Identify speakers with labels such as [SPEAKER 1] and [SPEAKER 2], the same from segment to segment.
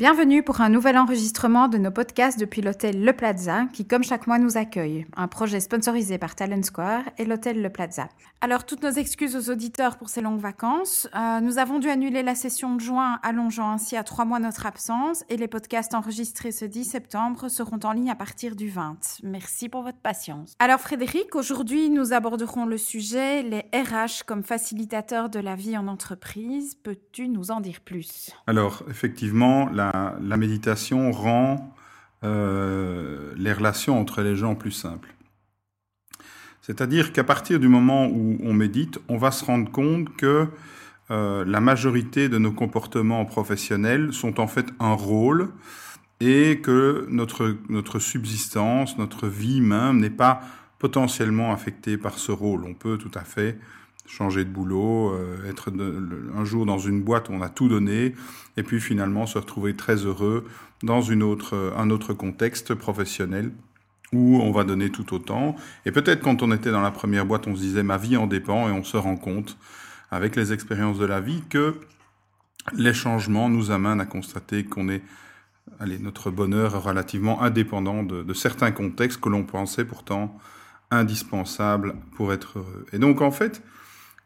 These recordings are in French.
[SPEAKER 1] Bienvenue pour un nouvel enregistrement de nos podcasts depuis l'hôtel Le Plaza, qui comme chaque mois nous accueille. Un projet sponsorisé par Talent Square et l'hôtel Le Plaza. Alors toutes nos excuses aux auditeurs pour ces longues vacances. Euh, nous avons dû annuler la session de juin, allongeant ainsi à trois mois notre absence, et les podcasts enregistrés ce 10 septembre seront en ligne à partir du 20. Merci pour votre patience. Alors Frédéric, aujourd'hui nous aborderons le sujet les RH comme facilitateurs de la vie en entreprise. Peux-tu nous en dire plus?
[SPEAKER 2] Alors, effectivement, la, la méditation rend euh, les relations entre les gens plus simples. C'est-à-dire qu'à partir du moment où on médite, on va se rendre compte que euh, la majorité de nos comportements professionnels sont en fait un rôle et que notre, notre subsistance, notre vie même n'est pas potentiellement affectée par ce rôle. On peut tout à fait changer de boulot, euh, être un jour dans une boîte où on a tout donné, et puis finalement se retrouver très heureux dans une autre, un autre contexte professionnel où on va donner tout autant. Et peut-être quand on était dans la première boîte, on se disait ma vie en dépend, et on se rend compte avec les expériences de la vie que les changements nous amènent à constater qu'on est allez, notre bonheur relativement indépendant de, de certains contextes que l'on pensait pourtant indispensables pour être heureux. Et donc en fait,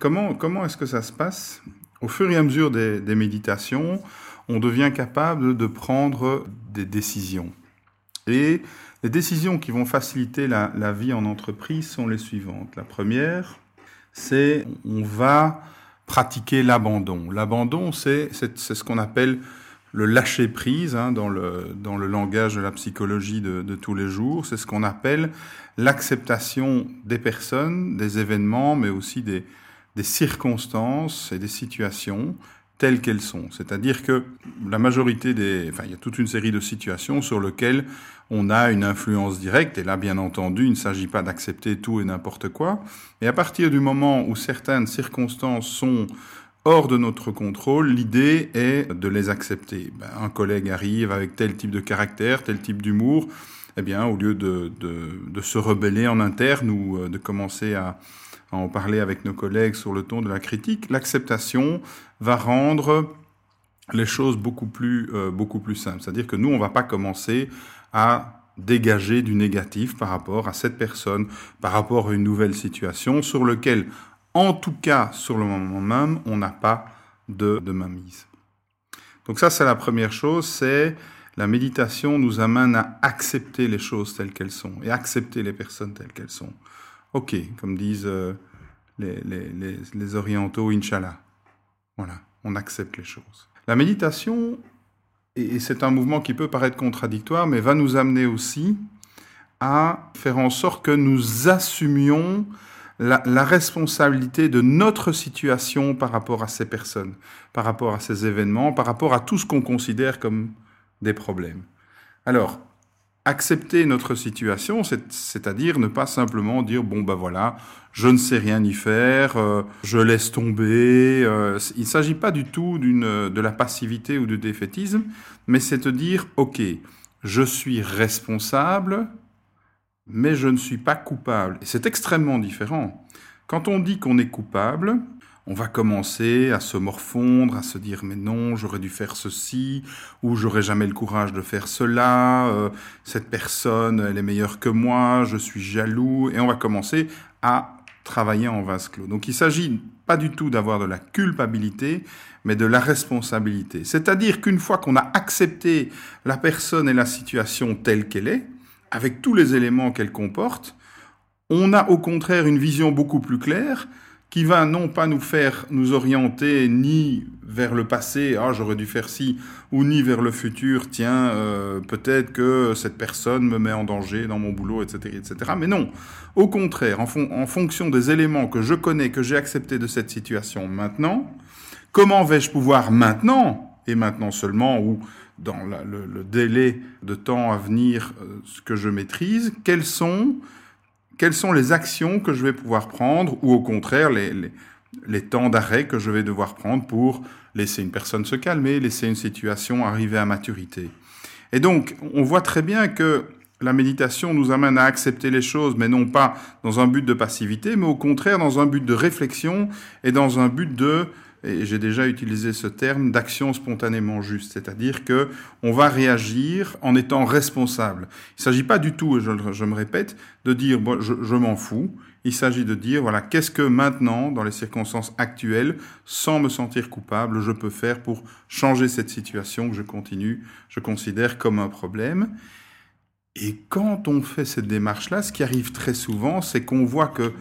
[SPEAKER 2] Comment, est-ce que ça se passe Au fur et à mesure des, méditations, on devient capable de prendre des décisions. Et les décisions qui vont faciliter la, vie en entreprise sont les suivantes. La première, c'est on va pratiquer l'abandon. L'abandon, c'est ce qu'on appelle le lâcher prise hein, dans, le, dans le langage de la psychologie de tous les jours. C'est ce qu'on appelle l'acceptation des personnes, des événements, mais aussi des, des circonstances et des situations telles qu'elles sont. C'est-à-dire que la majorité des... Enfin, il y a toute une série de situations sur lesquelles on a une influence directe, et là, bien entendu, il ne s'agit pas d'accepter tout et n'importe quoi, mais à partir du moment où certaines circonstances sont hors de notre contrôle, l'idée est de les accepter. Ben, un collègue arrive avec tel type de caractère, tel type d'humour, eh bien, au lieu de, de, se rebeller en interne ou euh, de commencer à, en parler avec nos collègues sur le ton de la critique, l'acceptation va rendre les choses beaucoup plus, euh, beaucoup plus simples. C'est-à-dire que nous, on ne va pas commencer à dégager du négatif par rapport à cette personne, par rapport à une nouvelle situation sur lequel, en tout cas sur le moment même, on n'a pas de, de mainmise. Donc ça, c'est la première chose, c'est la méditation nous amène à accepter les choses telles qu'elles sont et accepter les personnes telles qu'elles sont. Ok, comme disent euh, les, orientaux, Inch'Allah. Voilà, on accepte les choses. La méditation, et c'est un mouvement qui peut paraître contradictoire, mais va nous amener aussi à faire en sorte que nous assumions la, la, responsabilité de notre situation par rapport à ces personnes, par rapport à ces événements, par rapport à tout ce qu'on considère comme des problèmes. Alors, accepter notre situation, c'est-à-dire ne pas simplement dire bon ben voilà, je ne sais rien y faire, euh, je laisse tomber. Euh, il ne s'agit pas du tout d'une de la passivité ou du défaitisme, mais c'est de dire ok, je suis responsable, mais je ne suis pas coupable. Et c'est extrêmement différent. Quand on dit qu'on est coupable, on va commencer à se morfondre, à se dire mais non, j'aurais dû faire ceci, ou j'aurais jamais le courage de faire cela, euh, cette personne, elle est meilleure que moi, je suis jaloux, et on va commencer à travailler en vase clos. Donc il s'agit pas du tout d'avoir de la culpabilité, mais de la responsabilité. C'est-à-dire qu'une fois qu'on a accepté la personne et la situation telle qu'elle est, avec tous les éléments qu'elle comporte, on a au contraire une vision beaucoup plus claire qui va non pas nous faire nous orienter ni vers le passé, ah j'aurais dû faire ci, ou ni vers le futur, tiens, euh, peut-être que cette personne me met en danger dans mon boulot, etc., etc. Mais non, au contraire, en, fon en fonction des éléments que je connais, que j'ai acceptés de cette situation maintenant, comment vais-je pouvoir maintenant, et maintenant seulement, ou dans le, délai de temps à venir, euh, ce que je maîtrise, quels sont quelles sont les actions que je vais pouvoir prendre ou au contraire les, temps d'arrêt que je vais devoir prendre pour laisser une personne se calmer, laisser une situation arriver à maturité. Et donc, on voit très bien que la méditation nous amène à accepter les choses, mais non pas dans un but de passivité, mais au contraire dans un but de réflexion et dans un but de et j'ai déjà utilisé ce terme d'action spontanément juste, c'est-à-dire que on va réagir en étant responsable. Il ne s'agit pas du tout, je, je me répète, de dire je, m'en fous. Il s'agit de dire voilà qu'est-ce que maintenant, dans les circonstances actuelles, sans me sentir coupable, je peux faire pour changer cette situation que je continue, je considère comme un problème. Et quand on fait cette démarche-là, ce qui arrive très souvent, c'est qu'on voit que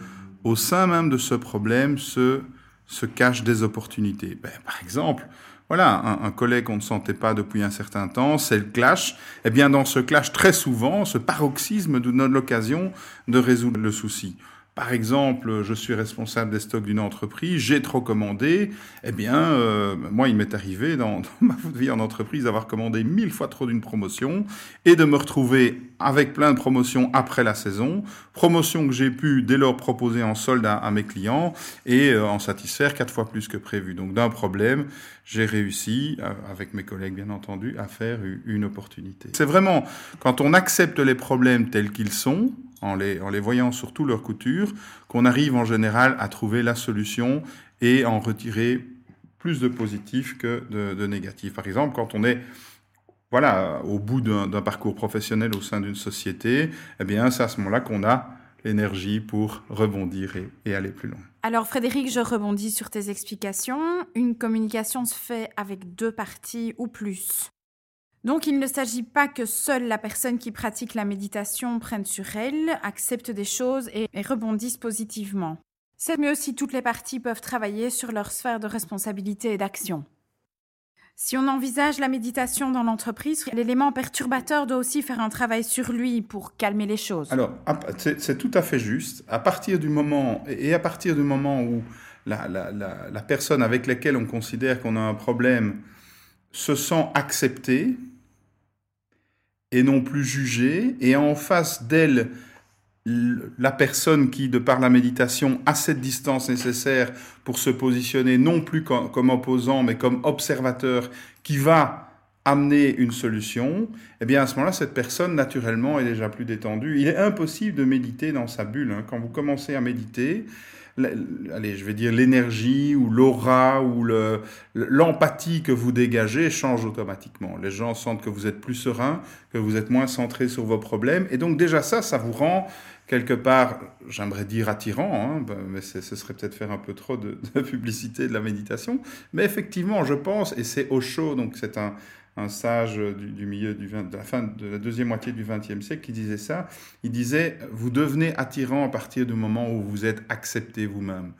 [SPEAKER 2] au sein même de ce problème se se cachent des opportunités. Ben, par exemple, voilà, un, un collègue qu'on ne sentait pas depuis un certain temps, c'est le clash. Eh bien, dans ce clash, très souvent, ce paroxysme nous donne l'occasion de résoudre le souci. Par exemple, je suis responsable des stocks d'une entreprise, j'ai trop commandé. Eh bien, euh, moi, il m'est arrivé dans, ma vie en entreprise d'avoir commandé mille fois trop d'une promotion et de me retrouver avec plein de promotions après la saison. Promotion que j'ai pu dès lors proposer en solde à, à mes clients et euh, en satisfaire quatre fois plus que prévu. Donc, d'un problème, j'ai réussi, euh, avec mes collègues bien entendu, à faire une opportunité. C'est vraiment quand on accepte les problèmes tels qu'ils sont, en les, en les voyant sur toute leur couture, qu'on arrive en général à trouver la solution et en retirer plus de positif que de, de négatif. Par exemple, quand on est voilà, au bout d'un parcours professionnel au sein d'une société, eh bien, c'est à ce moment-là qu'on a l'énergie pour rebondir et, aller plus loin.
[SPEAKER 1] Alors Frédéric, je rebondis sur tes explications. Une communication se fait avec deux parties ou plus. Donc il ne s'agit pas que seule la personne qui pratique la méditation prenne sur elle, accepte des choses et, rebondisse positivement. C'est mieux si toutes les parties peuvent travailler sur leur sphère de responsabilité et d'action. Si on envisage la méditation dans l'entreprise, l'élément perturbateur doit aussi faire un travail sur lui pour calmer les choses.
[SPEAKER 2] Alors, c'est tout à fait juste. À partir du moment, et à partir du moment où la personne avec laquelle on considère qu'on a un problème se sent acceptée, et non plus jugée, et en face d'elle, la personne qui, de par la méditation, a cette distance nécessaire pour se positionner non plus comme, opposant, mais comme observateur qui va amener une solution, eh bien à ce moment-là, cette personne, naturellement, est déjà plus détendue. Il est impossible de méditer dans sa bulle. Hein. Quand vous commencez à méditer, allez, je vais dire l'énergie ou l'aura ou l'empathie que vous dégagez change automatiquement. Les gens sentent que vous êtes plus serein, que vous êtes moins centré sur vos problèmes. Et donc déjà ça, ça vous rend quelque part, j'aimerais dire attirant, hein, mais ce serait peut-être faire un peu trop de, de, publicité de la méditation. Mais effectivement, je pense, et c'est Osho, donc c'est un, un sage du, du milieu du 20, de la fin de la deuxième moitié du XXe siècle qui disait ça. Il disait vous devenez attirant à partir du moment où vous êtes accepté vous-même.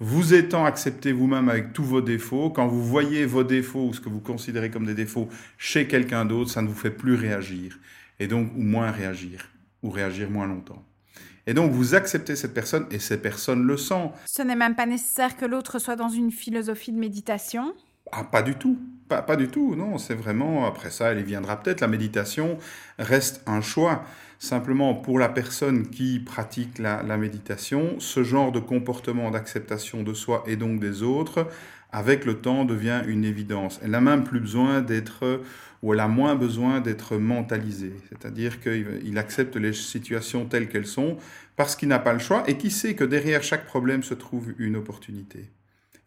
[SPEAKER 2] Vous étant accepté vous-même avec tous vos défauts, quand vous voyez vos défauts ou ce que vous considérez comme des défauts chez quelqu'un d'autre, ça ne vous fait plus réagir et donc ou moins réagir ou réagir moins longtemps. Et donc, vous acceptez cette personne et ces personnes le sentent.
[SPEAKER 1] Ce n'est même pas nécessaire que l'autre soit dans une philosophie de méditation?
[SPEAKER 2] Ah, pas du tout. Pas, du tout, non. C'est vraiment, après ça, elle y viendra peut-être. La méditation reste un choix. Simplement, pour la personne qui pratique la, la méditation, ce genre de comportement d'acceptation de soi et donc des autres, avec le temps, devient une évidence. Elle n'a même plus besoin d'être, ou elle a moins besoin d'être mentalisée. C'est-à-dire qu'il accepte les situations telles qu'elles sont parce qu'il n'a pas le choix et qui sait que derrière chaque problème se trouve une opportunité.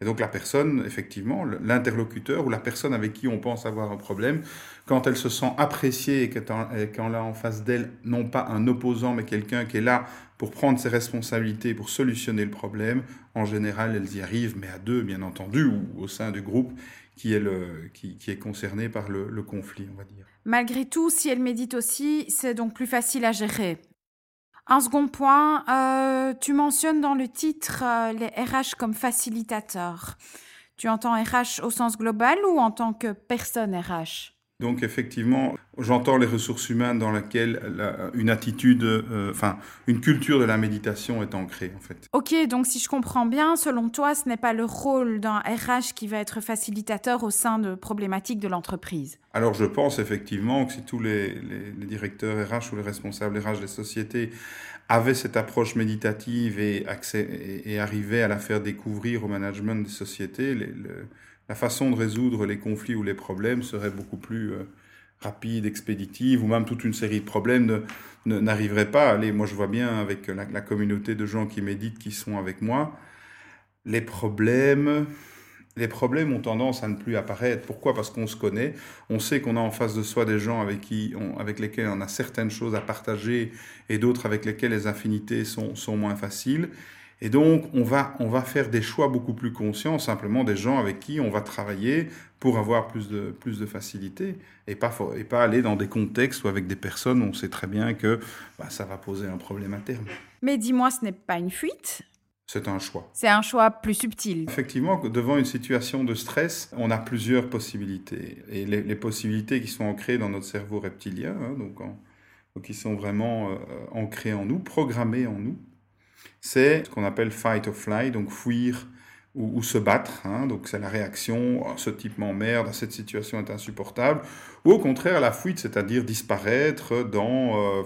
[SPEAKER 2] Et donc la personne, effectivement, l'interlocuteur ou la personne avec qui on pense avoir un problème, quand elle se sent appréciée et qu'on l'a en face d'elle, non pas un opposant, mais quelqu'un qui est là pour prendre ses responsabilités, pour solutionner le problème, en général, elles y arrivent, mais à deux, bien entendu, ou au sein du groupe qui est concerné par le, le conflit, on va dire.
[SPEAKER 1] Malgré tout, si elle médite aussi, c'est donc plus facile à gérer. Un second point, euh, tu mentionnes dans le titre euh, les RH comme facilitateurs. Tu entends RH au sens global ou en tant que personne RH
[SPEAKER 2] donc effectivement, j'entends les ressources humaines dans laquelle la, une attitude, euh, enfin une culture de la méditation est ancrée en fait.
[SPEAKER 1] Ok, donc si je comprends bien, selon toi, ce n'est pas le rôle d'un RH qui va être facilitateur au sein de problématiques de l'entreprise?
[SPEAKER 2] Alors je pense effectivement que si tous les, les, les, directeurs RH ou les responsables RH des sociétés avaient cette approche méditative et, accès, et, et arrivaient à la faire découvrir au management des sociétés, les, le, la façon de résoudre les conflits ou les problèmes serait beaucoup plus euh, rapide, expéditive, ou même toute une série de problèmes n'arriverait pas. Allez, moi je vois bien avec la, communauté de gens qui méditent, qui sont avec moi, les problèmes, les problèmes ont tendance à ne plus apparaître. Pourquoi? Parce qu'on se connaît, on sait qu'on a en face de soi des gens avec, qui avec lesquels on a certaines choses à partager et d'autres avec lesquels les affinités sont, sont moins faciles. Et donc, on va, on va faire des choix beaucoup plus conscients, simplement des gens avec qui on va travailler pour avoir plus de, plus de facilité et pas, et pas aller dans des contextes ou avec des personnes où on sait très bien que bah, ça va poser un problème à terme.
[SPEAKER 1] Mais dis-moi, ce n'est pas une fuite?
[SPEAKER 2] C'est un choix.
[SPEAKER 1] C'est un choix plus subtil.
[SPEAKER 2] Effectivement, devant une situation de stress, on a plusieurs possibilités. Et les, les possibilités qui sont ancrées dans notre cerveau reptilien, hein, donc, donc, qui sont vraiment euh, ancrées en nous, programmées en nous, c'est ce qu'on appelle fight or fly, donc fuir ou, ou se battre. Hein, donc c'est la réaction, oh, ce type m'emmerde, cette situation est insupportable. Ou au contraire, la fuite, c'est-à-dire disparaître dans... Euh,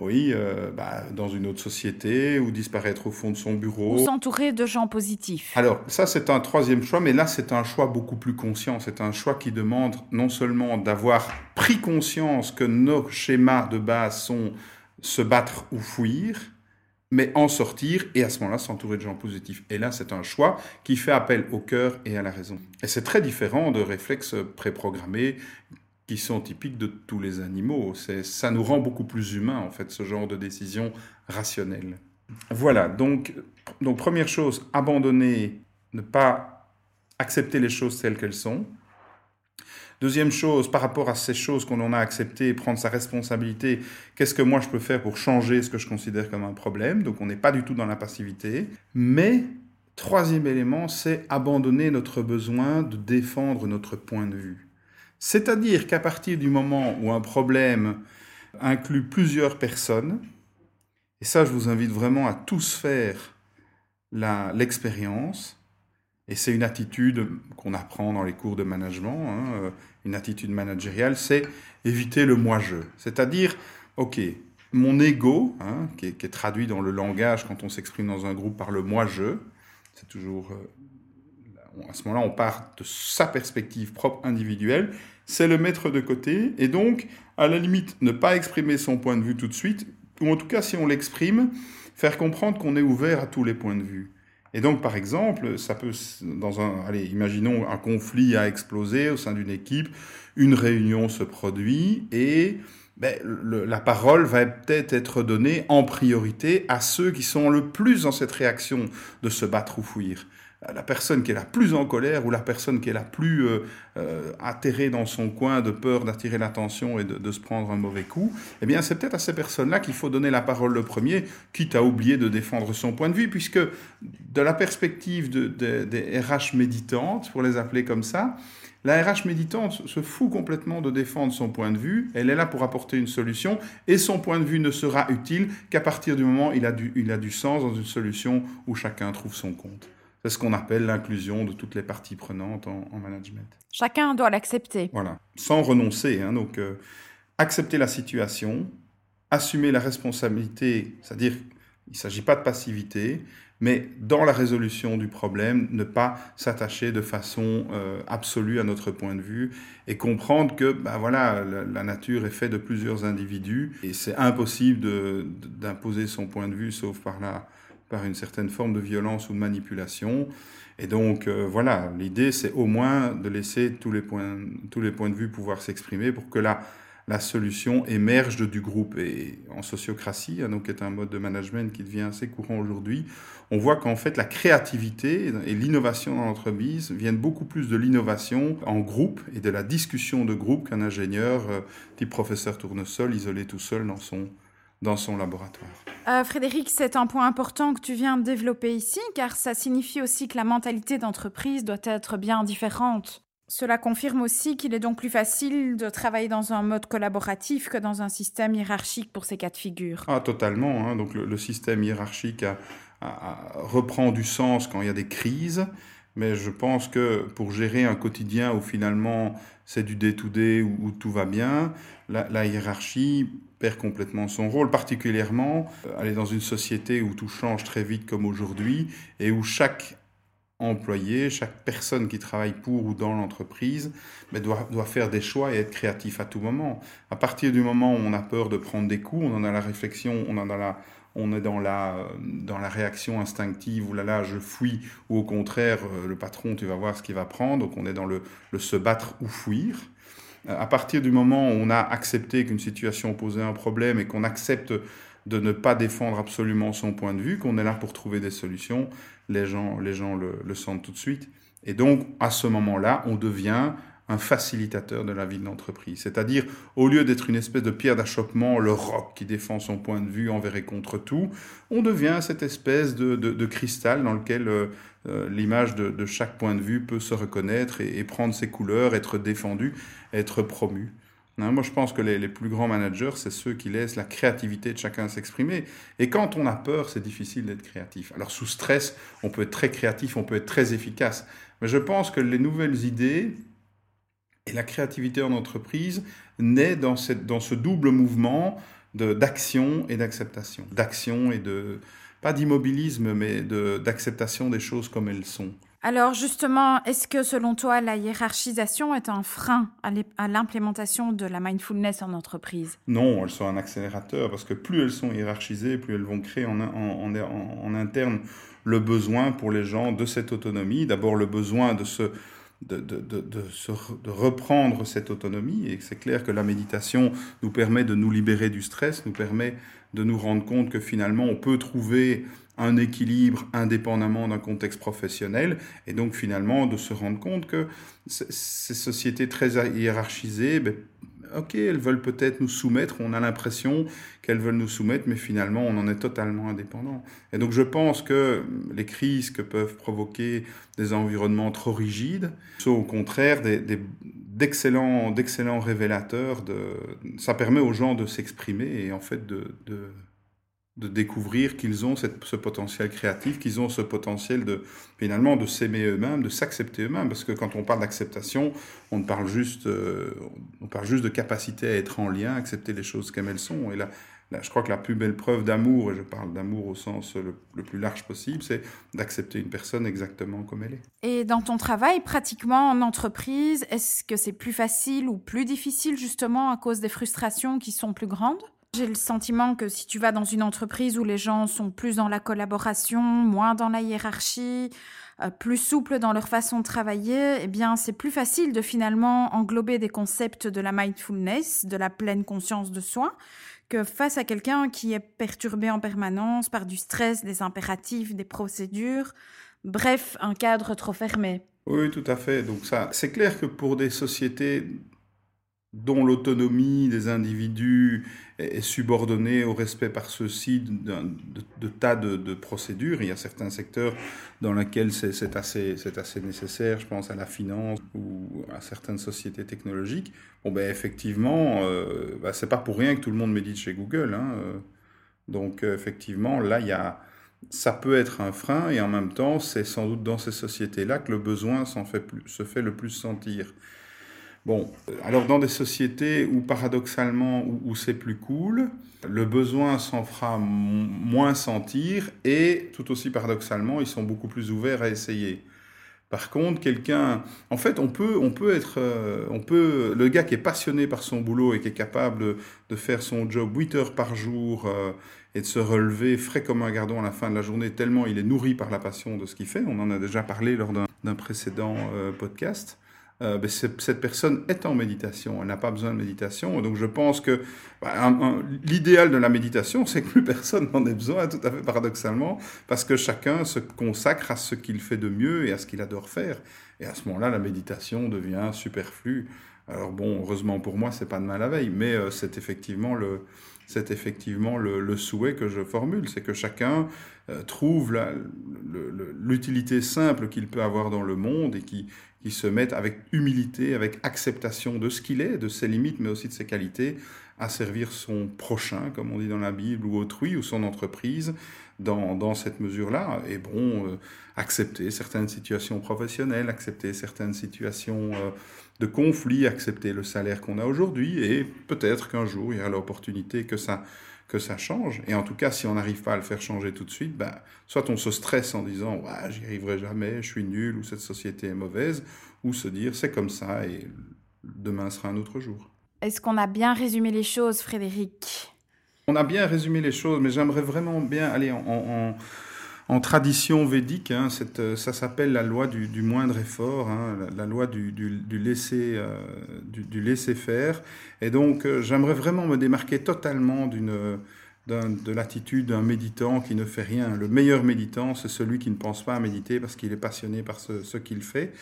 [SPEAKER 2] oui, euh, bah, dans une autre société ou disparaître au fond de son bureau.
[SPEAKER 1] Ou s'entourer de gens positifs.
[SPEAKER 2] Alors, ça, c'est un troisième choix, mais là, c'est un choix beaucoup plus conscient. C'est un choix qui demande non seulement d'avoir pris conscience que nos schémas de base sont se battre ou fuir, mais en sortir et à ce moment-là s'entourer de gens positifs. Et là, c'est un choix qui fait appel au cœur et à la raison. Et c'est très différent de réflexes préprogrammés qui sont typiques de tous les animaux. Ça nous rend beaucoup plus humains, en fait, ce genre de décision rationnelle. Voilà, donc, donc première chose, abandonner, ne pas accepter les choses telles qu'elles sont. Deuxième chose, par rapport à ces choses qu'on en a acceptées, prendre sa responsabilité, qu'est-ce que moi je peux faire pour changer ce que je considère comme un problème? Donc on n'est pas du tout dans la passivité. Mais, troisième élément, c'est abandonner notre besoin de défendre notre point de vue. C'est-à-dire qu'à partir du moment où un problème inclut plusieurs personnes, et ça je vous invite vraiment à tous faire l'expérience, et c'est une attitude qu'on apprend dans les cours de management, hein, euh, une attitude managériale, c'est éviter le moi-je. C'est-à-dire, ok, mon ego, hein, qui, est, traduit dans le langage quand on s'exprime dans un groupe par le moi-je, c'est toujours euh, à ce moment-là, on part de sa perspective propre individuelle, c'est le mettre de côté, et donc, à la limite, ne pas exprimer son point de vue tout de suite, ou en tout cas, si on l'exprime, faire comprendre qu'on est ouvert à tous les points de vue. Et donc, par exemple, ça peut, dans un, allez, imaginons un conflit a explosé au sein d'une équipe, une réunion se produit, et ben, la parole va peut-être être donnée en priorité à ceux qui sont le plus dans cette réaction de se battre ou fuir la personne qui est la plus en colère ou la personne qui est la plus euh, euh, atterrée dans son coin de peur d'attirer l'attention et de, se prendre un mauvais coup, eh bien c'est peut-être à ces personnes-là qu'il faut donner la parole le premier, quitte à oublier de défendre son point de vue, puisque de la perspective des RH méditantes, pour les appeler comme ça, la RH méditante se fout complètement de défendre son point de vue, elle est là pour apporter une solution, et son point de vue ne sera utile qu'à partir du moment où il a du, il a du sens dans une solution où chacun trouve son compte. C'est ce qu'on appelle l'inclusion de toutes les parties prenantes en, management.
[SPEAKER 1] Chacun doit l'accepter.
[SPEAKER 2] Voilà, sans renoncer. Hein, donc, euh, accepter la situation, assumer la responsabilité, c'est-à-dire il ne s'agit pas de passivité, mais dans la résolution du problème, ne pas s'attacher de façon euh, absolue à notre point de vue et comprendre que ben voilà, la, la nature est faite de plusieurs individus et c'est impossible d'imposer son point de vue sauf par la par une certaine forme de violence ou de manipulation. Et donc, euh, voilà, l'idée, c'est au moins de laisser tous les points, tous les points de vue pouvoir s'exprimer pour que la, la solution émerge du groupe. Et en sociocratie, hein, donc, qui est un mode de management qui devient assez courant aujourd'hui, on voit qu'en fait, la créativité et l'innovation dans l'entreprise viennent beaucoup plus de l'innovation en groupe et de la discussion de groupe qu'un ingénieur euh, type professeur tournesol isolé tout seul dans son, dans son laboratoire.
[SPEAKER 1] Euh, Frédéric, c'est un point important que tu viens de développer ici, car ça signifie aussi que la mentalité d'entreprise doit être bien différente. Cela confirme aussi qu'il est donc plus facile de travailler dans un mode collaboratif que dans un système hiérarchique pour ces cas de figure.
[SPEAKER 2] Ah, totalement. Hein. Donc le, système hiérarchique reprend du sens quand il y a des crises, mais je pense que pour gérer un quotidien où finalement c'est du day-to-day où, tout va bien, la, hiérarchie perd complètement son rôle, particulièrement euh, aller dans une société où tout change très vite comme aujourd'hui et où chaque employé, chaque personne qui travaille pour ou dans l'entreprise doit, doit faire des choix et être créatif à tout moment. À partir du moment où on a peur de prendre des coups, on en a la réflexion, on en a la, on est dans la, dans la réaction instinctive, ou là là, je fuis, ou au contraire, euh, le patron, tu vas voir ce qu'il va prendre, donc on est dans le, le se battre ou fuir. Euh, à partir du moment où on a accepté qu'une situation posait un problème et qu'on accepte de ne pas défendre absolument son point de vue, qu'on est là pour trouver des solutions, les gens, les gens le, le sentent tout de suite. Et donc, à ce moment-là, on devient un facilitateur de la vie de l'entreprise. C'est-à-dire, au lieu d'être une espèce de pierre d'achoppement, le roc qui défend son point de vue envers et contre tout, on devient cette espèce de, de, cristal dans lequel euh, euh l'image de, chaque point de vue peut se reconnaître et, prendre ses couleurs, être défendue, être promue. Hein, moi, je pense que les, les plus grands managers, c'est ceux qui laissent la créativité de chacun s'exprimer. Et quand on a peur, c'est difficile d'être créatif. Alors, sous stress, on peut être très créatif, on peut être très efficace. Mais je pense que les nouvelles idées, et la créativité en entreprise naît dans, cette, dans ce double mouvement d'action et d'acceptation. D'action et de, pas d'immobilisme, mais d'acceptation des choses comme elles sont.
[SPEAKER 1] Alors justement, est-ce que selon toi, la hiérarchisation est un frein à l'implémentation de la mindfulness en entreprise?
[SPEAKER 2] Non, elles sont un accélérateur parce que plus elles sont hiérarchisées, plus elles vont créer en, en, en, en interne le besoin pour les gens de cette autonomie. D'abord le besoin de se de, de, de, de, reprendre cette autonomie. Et c'est clair que la méditation nous permet de nous libérer du stress, nous permet de nous rendre compte que finalement on peut trouver un équilibre indépendamment d'un contexte professionnel et donc finalement de se rendre compte que ces sociétés très hiérarchisées ben, ok, elles veulent peut-être nous soumettre, on a l'impression qu'elles veulent nous soumettre, mais finalement, on en est totalement indépendant. Et donc, je pense que les crises que peuvent provoquer des environnements trop rigides sont au contraire d'excellents, d'excellents révélateurs. Ça permet aux gens de s'exprimer et en fait de de découvrir qu'ils ont cette, ce potentiel créatif, qu'ils ont ce potentiel de finalement de s'aimer eux-mêmes, de s'accepter eux-mêmes, parce que quand on parle d'acceptation, on parle juste, euh, on parle juste de capacité à être en lien, accepter les choses comme elles sont. Et là, je crois que la plus belle preuve d'amour, et je parle d'amour au sens le, plus large possible, c'est d'accepter une personne exactement comme elle est.
[SPEAKER 1] Et dans ton travail, pratiquement en entreprise, est-ce que c'est plus facile ou plus difficile justement à cause des frustrations qui sont plus grandes? J'ai le sentiment que si tu vas dans une entreprise où les gens sont plus dans la collaboration, moins dans la hiérarchie, euh, plus souples dans leur façon de travailler, eh bien, c'est plus facile de finalement englober des concepts de la mindfulness, de la pleine conscience de soi, que face à quelqu'un qui est perturbé en permanence par du stress, des impératifs, des procédures, bref, un cadre trop fermé.
[SPEAKER 2] Oui, tout à fait. Donc ça, c'est clair que pour des sociétés dont l'autonomie des individus est subordonnée au respect par ceux-ci de, tas de, procédures. Il y a certains secteurs dans lesquels c'est assez, nécessaire, je pense à la finance ou à certaines sociétés technologiques. Bon, ben effectivement, euh, ben, c'est pas pour rien que tout le monde médite chez Google. Hein. Donc, effectivement, là, il y a, ça peut être un frein et en même temps, c'est sans doute dans ces sociétés-là que le besoin fait se fait le plus sentir. Bon, alors dans des sociétés où paradoxalement, où, c'est plus cool, le besoin s'en fera moins sentir et tout aussi paradoxalement, ils sont beaucoup plus ouverts à essayer. Par contre, quelqu'un, en fait, on peut, on peut être, euh, on peut, le gars qui est passionné par son boulot et qui est capable de, de faire son job 8 heures par jour euh, et de se relever frais comme un gardon à la fin de la journée, tellement il est nourri par la passion de ce qu'il fait. On en a déjà parlé lors d'un précédent euh, podcast euh, ben cette personne est en méditation, elle n'a pas besoin de méditation. Donc je pense que bah, l'idéal de la méditation, c'est que plus personne n'en ait besoin, tout à fait paradoxalement, parce que chacun se consacre à ce qu'il fait de mieux et à ce qu'il adore faire. Et à ce moment-là, la méditation devient superflue. Alors bon, heureusement pour moi, c'est pas de mal la veille, mais euh, c'est effectivement le, c'est effectivement le, souhait que je formule, c'est que chacun euh, trouve l'utilité simple qu'il peut avoir dans le monde et qui, qui se mette avec humilité, avec acceptation de ce qu'il est, de ses limites, mais aussi de ses qualités, à servir son prochain, comme on dit dans la Bible, ou autrui, ou son entreprise, dans, cette mesure-là. Et bon, euh, accepter certaines situations professionnelles, accepter certaines situations euh, de conflit, accepter le salaire qu'on a aujourd'hui et peut-être qu'un jour il y aura l'opportunité que ça, change. Et en tout cas, si on n'arrive pas à le faire changer tout de suite, ben, soit on se stresse en disant j'y arriverai jamais, je suis nul ou cette société est mauvaise, ou se dire c'est comme ça et demain sera un autre jour.
[SPEAKER 1] Est-ce qu'on a bien résumé les choses, Frédéric?
[SPEAKER 2] On a bien résumé les choses, mais j'aimerais vraiment bien aller en tradition védique, hein, cette, ça s'appelle la loi du, moindre effort, hein, la, loi du, du, laisser, euh, du, laisser faire. Et donc, euh, j'aimerais vraiment me démarquer totalement d'une de l'attitude d'un méditant qui ne fait rien. Le meilleur méditant, c'est celui qui ne pense pas à méditer parce qu'il est passionné par ce qu'il fait.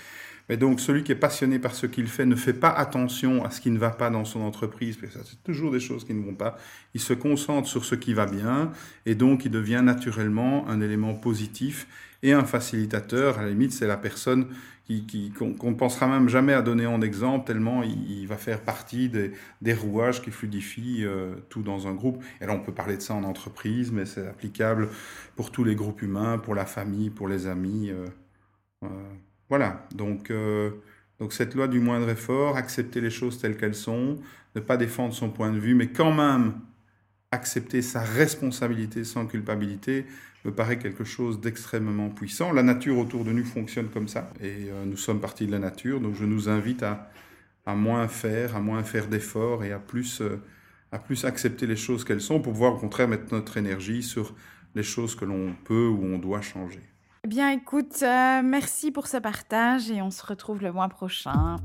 [SPEAKER 2] Mais donc, celui qui est passionné par ce qu'il fait ne fait pas attention à ce qui ne va pas dans son entreprise, parce que c'est toujours des choses qui ne vont pas. Il se concentre sur ce qui va bien, et donc il devient naturellement un élément positif et un facilitateur. À la limite, c'est la personne qui, qu'on ne pensera même jamais à donner en exemple, tellement il, va faire partie des, des rouages qui fluidifient euh, tout dans un groupe. Et là, on peut parler de ça en entreprise, mais c'est applicable pour tous les groupes humains, pour la famille, pour les amis. Euh, euh, voilà, donc, euh, donc cette loi du moindre effort, accepter les choses telles qu'elles sont, ne pas défendre son point de vue, mais quand même accepter sa responsabilité sans culpabilité, me paraît quelque chose d'extrêmement puissant. La nature autour de nous fonctionne comme ça, et euh, nous sommes partie de la nature, donc je nous invite à, à moins faire, à moins faire d'efforts et à plus, euh, à plus accepter les choses qu'elles sont pour pouvoir au contraire mettre notre énergie sur les choses que l'on peut ou on doit changer.
[SPEAKER 1] Eh bien, écoute, euh, merci pour ce partage et on se retrouve le mois prochain.